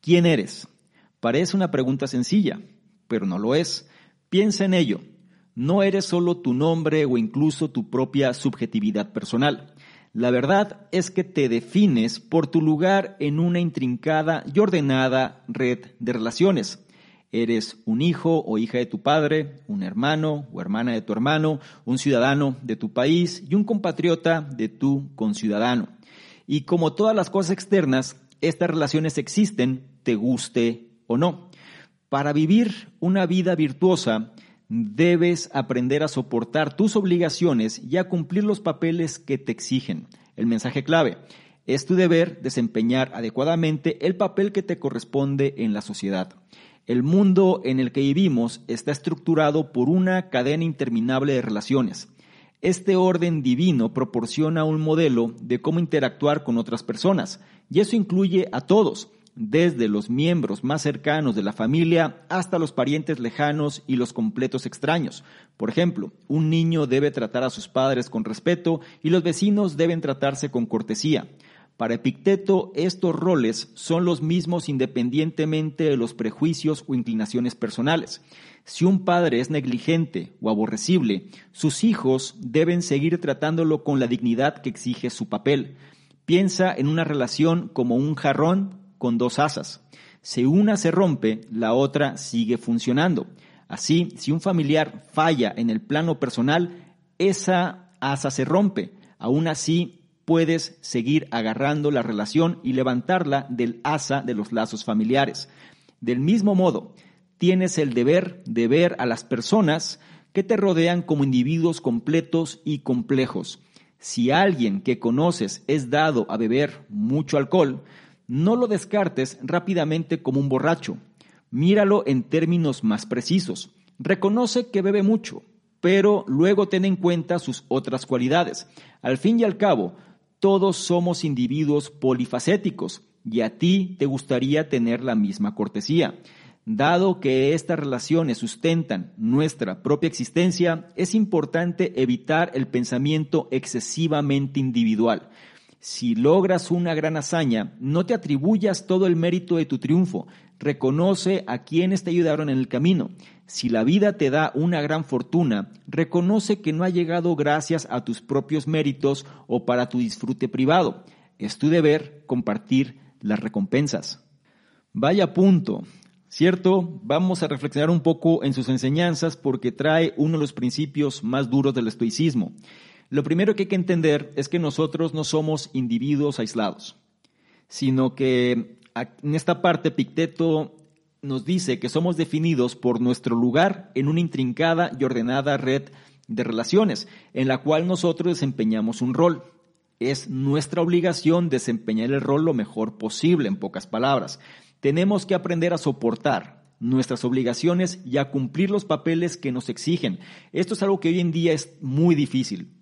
¿Quién eres? Parece una pregunta sencilla, pero no lo es. Piensa en ello. No eres solo tu nombre o incluso tu propia subjetividad personal. La verdad es que te defines por tu lugar en una intrincada y ordenada red de relaciones. Eres un hijo o hija de tu padre, un hermano o hermana de tu hermano, un ciudadano de tu país y un compatriota de tu conciudadano. Y como todas las cosas externas, estas relaciones existen, te guste o no. Para vivir una vida virtuosa, debes aprender a soportar tus obligaciones y a cumplir los papeles que te exigen. El mensaje clave. Es tu deber desempeñar adecuadamente el papel que te corresponde en la sociedad. El mundo en el que vivimos está estructurado por una cadena interminable de relaciones. Este orden divino proporciona un modelo de cómo interactuar con otras personas, y eso incluye a todos, desde los miembros más cercanos de la familia hasta los parientes lejanos y los completos extraños. Por ejemplo, un niño debe tratar a sus padres con respeto y los vecinos deben tratarse con cortesía. Para Epicteto, estos roles son los mismos independientemente de los prejuicios o inclinaciones personales. Si un padre es negligente o aborrecible, sus hijos deben seguir tratándolo con la dignidad que exige su papel. Piensa en una relación como un jarrón con dos asas. Si una se rompe, la otra sigue funcionando. Así, si un familiar falla en el plano personal, esa asa se rompe. Aún así, puedes seguir agarrando la relación y levantarla del asa de los lazos familiares. Del mismo modo, tienes el deber de ver a las personas que te rodean como individuos completos y complejos. Si alguien que conoces es dado a beber mucho alcohol, no lo descartes rápidamente como un borracho. Míralo en términos más precisos. Reconoce que bebe mucho, pero luego ten en cuenta sus otras cualidades. Al fin y al cabo, todos somos individuos polifacéticos y a ti te gustaría tener la misma cortesía. Dado que estas relaciones sustentan nuestra propia existencia, es importante evitar el pensamiento excesivamente individual. Si logras una gran hazaña, no te atribuyas todo el mérito de tu triunfo, reconoce a quienes te ayudaron en el camino. Si la vida te da una gran fortuna, reconoce que no ha llegado gracias a tus propios méritos o para tu disfrute privado. Es tu deber compartir las recompensas. Vaya punto. ¿Cierto? Vamos a reflexionar un poco en sus enseñanzas porque trae uno de los principios más duros del estoicismo. Lo primero que hay que entender es que nosotros no somos individuos aislados, sino que en esta parte Picteto nos dice que somos definidos por nuestro lugar en una intrincada y ordenada red de relaciones, en la cual nosotros desempeñamos un rol. Es nuestra obligación desempeñar el rol lo mejor posible, en pocas palabras. Tenemos que aprender a soportar nuestras obligaciones y a cumplir los papeles que nos exigen. Esto es algo que hoy en día es muy difícil.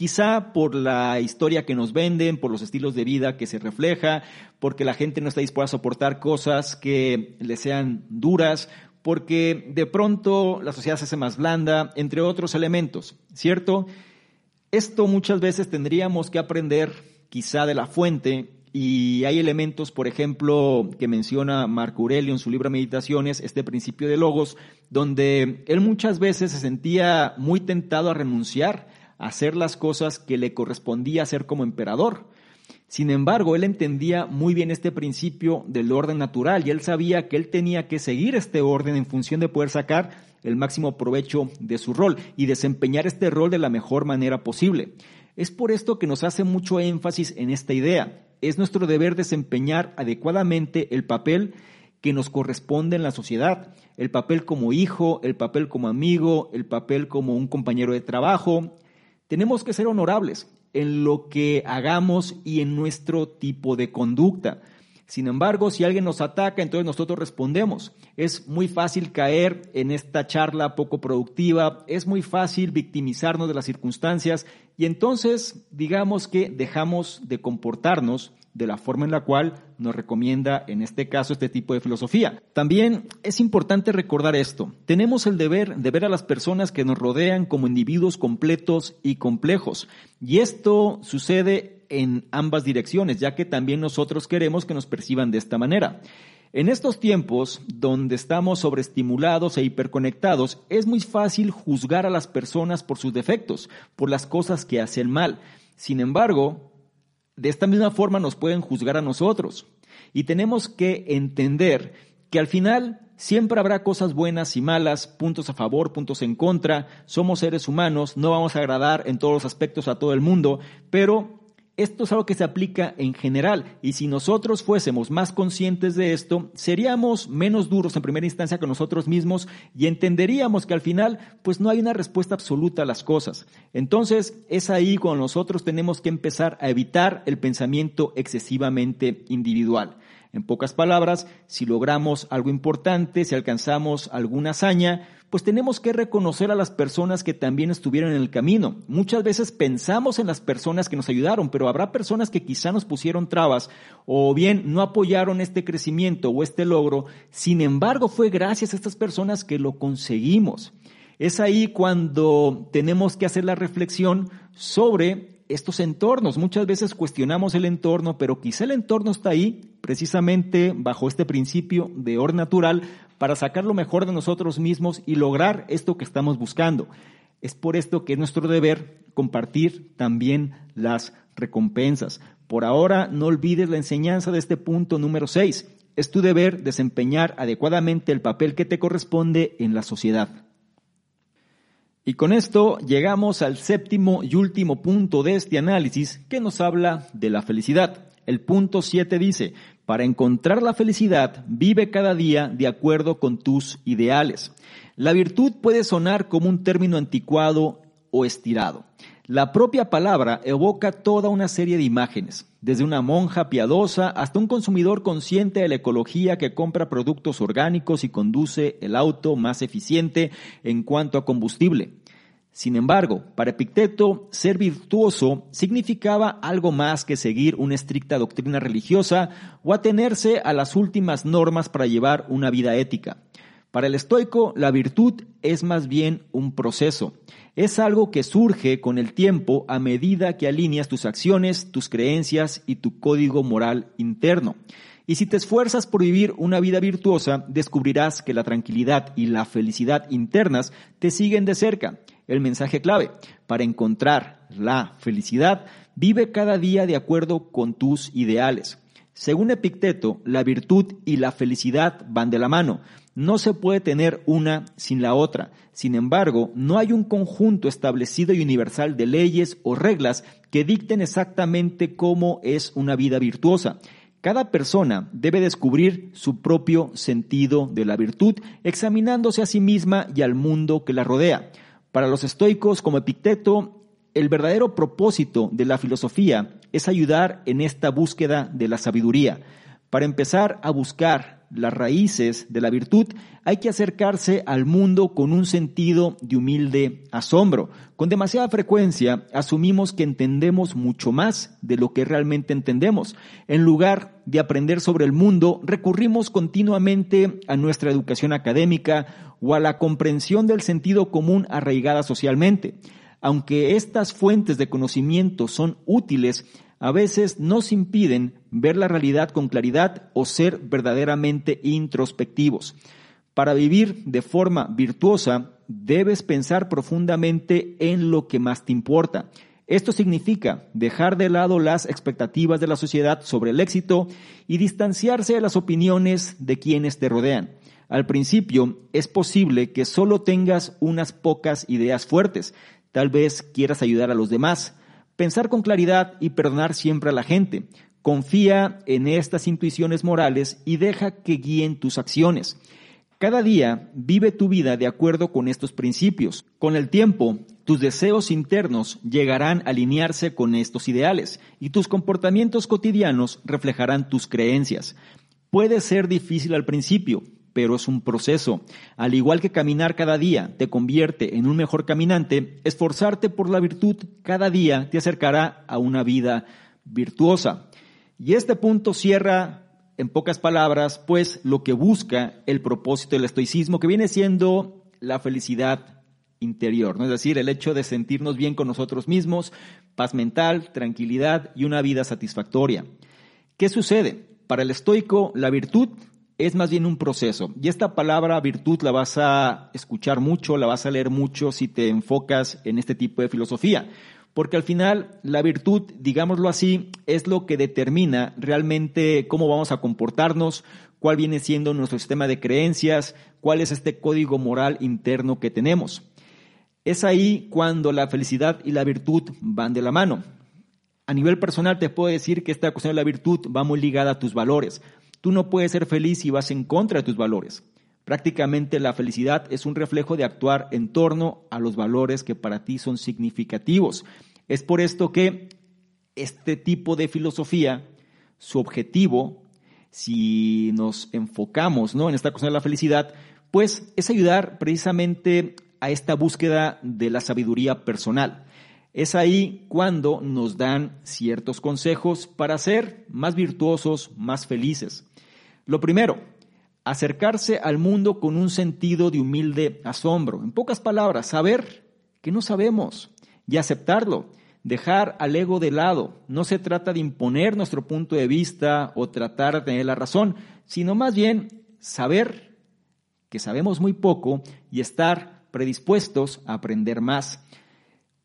Quizá por la historia que nos venden, por los estilos de vida que se refleja, porque la gente no está dispuesta a soportar cosas que le sean duras, porque de pronto la sociedad se hace más blanda, entre otros elementos, ¿cierto? Esto muchas veces tendríamos que aprender quizá de la fuente y hay elementos, por ejemplo, que menciona Marco Aurelio en su libro Meditaciones, este principio de logos, donde él muchas veces se sentía muy tentado a renunciar hacer las cosas que le correspondía hacer como emperador. Sin embargo, él entendía muy bien este principio del orden natural y él sabía que él tenía que seguir este orden en función de poder sacar el máximo provecho de su rol y desempeñar este rol de la mejor manera posible. Es por esto que nos hace mucho énfasis en esta idea es nuestro deber desempeñar adecuadamente el papel que nos corresponde en la sociedad, el papel como hijo, el papel como amigo, el papel como un compañero de trabajo. Tenemos que ser honorables en lo que hagamos y en nuestro tipo de conducta. Sin embargo, si alguien nos ataca, entonces nosotros respondemos. Es muy fácil caer en esta charla poco productiva, es muy fácil victimizarnos de las circunstancias y entonces digamos que dejamos de comportarnos de la forma en la cual nos recomienda en este caso este tipo de filosofía. También es importante recordar esto. Tenemos el deber de ver a las personas que nos rodean como individuos completos y complejos. Y esto sucede en ambas direcciones, ya que también nosotros queremos que nos perciban de esta manera. En estos tiempos, donde estamos sobreestimulados e hiperconectados, es muy fácil juzgar a las personas por sus defectos, por las cosas que hacen mal. Sin embargo, de esta misma forma nos pueden juzgar a nosotros. Y tenemos que entender que al final siempre habrá cosas buenas y malas, puntos a favor, puntos en contra, somos seres humanos, no vamos a agradar en todos los aspectos a todo el mundo, pero esto es algo que se aplica en general y si nosotros fuésemos más conscientes de esto, seríamos menos duros en primera instancia con nosotros mismos y entenderíamos que al final pues no hay una respuesta absoluta a las cosas. Entonces es ahí cuando nosotros tenemos que empezar a evitar el pensamiento excesivamente individual. En pocas palabras, si logramos algo importante, si alcanzamos alguna hazaña, pues tenemos que reconocer a las personas que también estuvieron en el camino. Muchas veces pensamos en las personas que nos ayudaron, pero habrá personas que quizá nos pusieron trabas o bien no apoyaron este crecimiento o este logro. Sin embargo, fue gracias a estas personas que lo conseguimos. Es ahí cuando tenemos que hacer la reflexión sobre estos entornos. Muchas veces cuestionamos el entorno, pero quizá el entorno está ahí precisamente bajo este principio de orden natural para sacar lo mejor de nosotros mismos y lograr esto que estamos buscando. Es por esto que es nuestro deber compartir también las recompensas. Por ahora, no olvides la enseñanza de este punto número 6. Es tu deber desempeñar adecuadamente el papel que te corresponde en la sociedad. Y con esto llegamos al séptimo y último punto de este análisis que nos habla de la felicidad. El punto 7 dice, para encontrar la felicidad, vive cada día de acuerdo con tus ideales. La virtud puede sonar como un término anticuado o estirado. La propia palabra evoca toda una serie de imágenes, desde una monja piadosa hasta un consumidor consciente de la ecología que compra productos orgánicos y conduce el auto más eficiente en cuanto a combustible. Sin embargo, para Epicteto, ser virtuoso significaba algo más que seguir una estricta doctrina religiosa o atenerse a las últimas normas para llevar una vida ética. Para el estoico, la virtud es más bien un proceso. Es algo que surge con el tiempo a medida que alineas tus acciones, tus creencias y tu código moral interno. Y si te esfuerzas por vivir una vida virtuosa, descubrirás que la tranquilidad y la felicidad internas te siguen de cerca. El mensaje clave, para encontrar la felicidad, vive cada día de acuerdo con tus ideales. Según Epicteto, la virtud y la felicidad van de la mano. No se puede tener una sin la otra. Sin embargo, no hay un conjunto establecido y universal de leyes o reglas que dicten exactamente cómo es una vida virtuosa. Cada persona debe descubrir su propio sentido de la virtud, examinándose a sí misma y al mundo que la rodea. Para los estoicos como Epicteto, el verdadero propósito de la filosofía es ayudar en esta búsqueda de la sabiduría. Para empezar a buscar las raíces de la virtud, hay que acercarse al mundo con un sentido de humilde asombro. Con demasiada frecuencia asumimos que entendemos mucho más de lo que realmente entendemos. En lugar de aprender sobre el mundo, recurrimos continuamente a nuestra educación académica o a la comprensión del sentido común arraigada socialmente. Aunque estas fuentes de conocimiento son útiles, a veces nos impiden ver la realidad con claridad o ser verdaderamente introspectivos. Para vivir de forma virtuosa, debes pensar profundamente en lo que más te importa. Esto significa dejar de lado las expectativas de la sociedad sobre el éxito y distanciarse de las opiniones de quienes te rodean. Al principio es posible que solo tengas unas pocas ideas fuertes. Tal vez quieras ayudar a los demás, Pensar con claridad y perdonar siempre a la gente. Confía en estas intuiciones morales y deja que guíen tus acciones. Cada día vive tu vida de acuerdo con estos principios. Con el tiempo, tus deseos internos llegarán a alinearse con estos ideales y tus comportamientos cotidianos reflejarán tus creencias. Puede ser difícil al principio, pero es un proceso. Al igual que caminar cada día te convierte en un mejor caminante, esforzarte por la virtud cada día te acercará a una vida virtuosa. Y este punto cierra, en pocas palabras, pues lo que busca el propósito del estoicismo, que viene siendo la felicidad interior, ¿no? es decir, el hecho de sentirnos bien con nosotros mismos, paz mental, tranquilidad y una vida satisfactoria. ¿Qué sucede? Para el estoico, la virtud es más bien un proceso. Y esta palabra virtud la vas a escuchar mucho, la vas a leer mucho si te enfocas en este tipo de filosofía. Porque al final la virtud, digámoslo así, es lo que determina realmente cómo vamos a comportarnos, cuál viene siendo nuestro sistema de creencias, cuál es este código moral interno que tenemos. Es ahí cuando la felicidad y la virtud van de la mano. A nivel personal te puedo decir que esta cuestión de la virtud va muy ligada a tus valores. Tú no puedes ser feliz si vas en contra de tus valores. Prácticamente la felicidad es un reflejo de actuar en torno a los valores que para ti son significativos. Es por esto que este tipo de filosofía, su objetivo, si nos enfocamos ¿no? en esta cosa de la felicidad, pues es ayudar precisamente a esta búsqueda de la sabiduría personal. Es ahí cuando nos dan ciertos consejos para ser más virtuosos, más felices. Lo primero, acercarse al mundo con un sentido de humilde asombro. En pocas palabras, saber que no sabemos y aceptarlo. Dejar al ego de lado. No se trata de imponer nuestro punto de vista o tratar de tener la razón, sino más bien saber que sabemos muy poco y estar predispuestos a aprender más.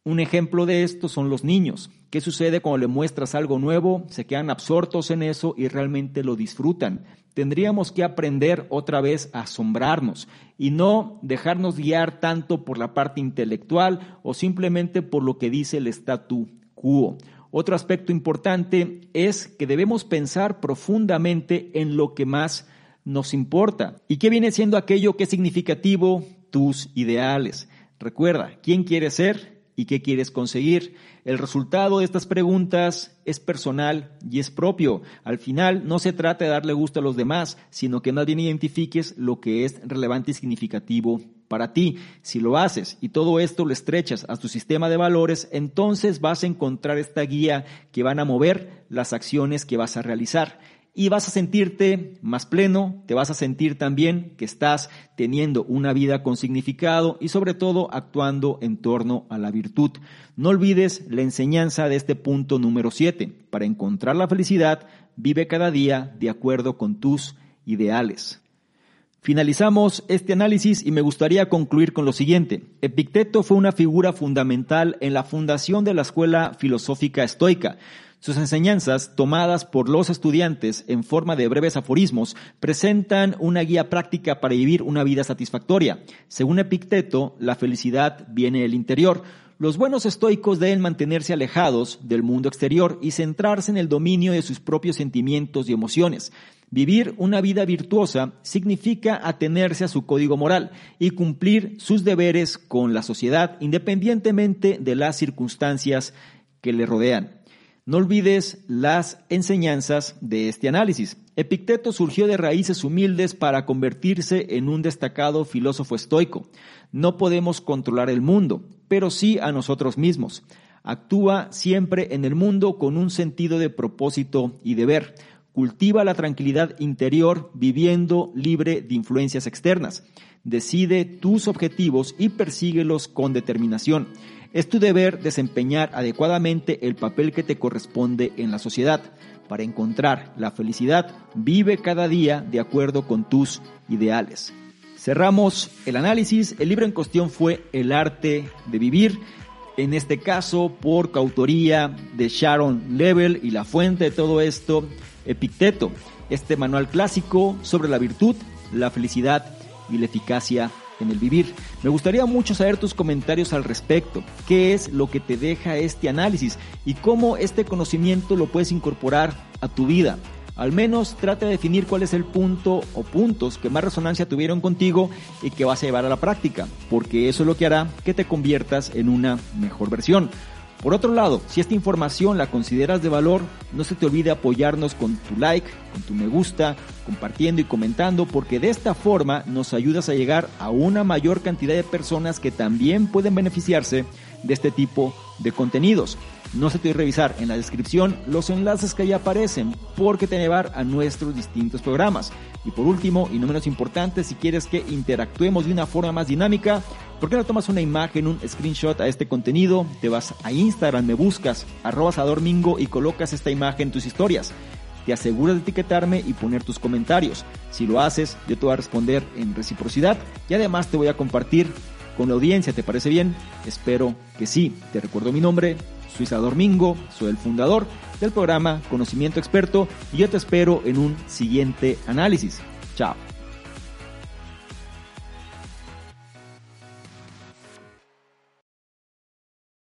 Un ejemplo de esto son los niños. ¿Qué sucede cuando le muestras algo nuevo? Se quedan absortos en eso y realmente lo disfrutan. Tendríamos que aprender otra vez a asombrarnos y no dejarnos guiar tanto por la parte intelectual o simplemente por lo que dice el statu quo. Otro aspecto importante es que debemos pensar profundamente en lo que más nos importa. ¿Y qué viene siendo aquello que es significativo? Tus ideales. Recuerda, ¿quién quieres ser? Y qué quieres conseguir. El resultado de estas preguntas es personal y es propio. Al final no se trata de darle gusto a los demás, sino que más bien identifiques lo que es relevante y significativo para ti. Si lo haces y todo esto lo estrechas a tu sistema de valores, entonces vas a encontrar esta guía que van a mover las acciones que vas a realizar y vas a sentirte más pleno, te vas a sentir también que estás teniendo una vida con significado y sobre todo actuando en torno a la virtud. No olvides la enseñanza de este punto número 7. Para encontrar la felicidad, vive cada día de acuerdo con tus ideales. Finalizamos este análisis y me gustaría concluir con lo siguiente. Epicteto fue una figura fundamental en la fundación de la escuela filosófica estoica. Sus enseñanzas, tomadas por los estudiantes en forma de breves aforismos, presentan una guía práctica para vivir una vida satisfactoria. Según Epicteto, la felicidad viene del interior. Los buenos estoicos deben mantenerse alejados del mundo exterior y centrarse en el dominio de sus propios sentimientos y emociones. Vivir una vida virtuosa significa atenerse a su código moral y cumplir sus deberes con la sociedad independientemente de las circunstancias que le rodean. No olvides las enseñanzas de este análisis. Epicteto surgió de raíces humildes para convertirse en un destacado filósofo estoico. No podemos controlar el mundo, pero sí a nosotros mismos. Actúa siempre en el mundo con un sentido de propósito y deber Cultiva la tranquilidad interior viviendo libre de influencias externas. Decide tus objetivos y persíguelos con determinación. Es tu deber desempeñar adecuadamente el papel que te corresponde en la sociedad. Para encontrar la felicidad, vive cada día de acuerdo con tus ideales. Cerramos el análisis. El libro en cuestión fue El arte de vivir en este caso por coautoría de Sharon Level y la fuente de todo esto Epicteto, este manual clásico sobre la virtud, la felicidad y la eficacia en el vivir. Me gustaría mucho saber tus comentarios al respecto. ¿Qué es lo que te deja este análisis y cómo este conocimiento lo puedes incorporar a tu vida? Al menos trata de definir cuál es el punto o puntos que más resonancia tuvieron contigo y que vas a llevar a la práctica, porque eso es lo que hará que te conviertas en una mejor versión. Por otro lado, si esta información la consideras de valor, no se te olvide apoyarnos con tu like, con tu me gusta, compartiendo y comentando, porque de esta forma nos ayudas a llegar a una mayor cantidad de personas que también pueden beneficiarse de este tipo de contenidos. No se te olvide revisar en la descripción los enlaces que ahí aparecen porque te llevar a nuestros distintos programas. Y por último, y no menos importante, si quieres que interactuemos de una forma más dinámica, ¿por qué no tomas una imagen, un screenshot a este contenido? Te vas a Instagram, me buscas, arrobas a Dormingo y colocas esta imagen en tus historias. Te aseguras de etiquetarme y poner tus comentarios. Si lo haces, yo te voy a responder en reciprocidad y además te voy a compartir con la audiencia. ¿Te parece bien? Espero que sí. Te recuerdo mi nombre, Suiza Dormingo, soy el fundador del programa Conocimiento Experto y yo te espero en un siguiente análisis. Chao.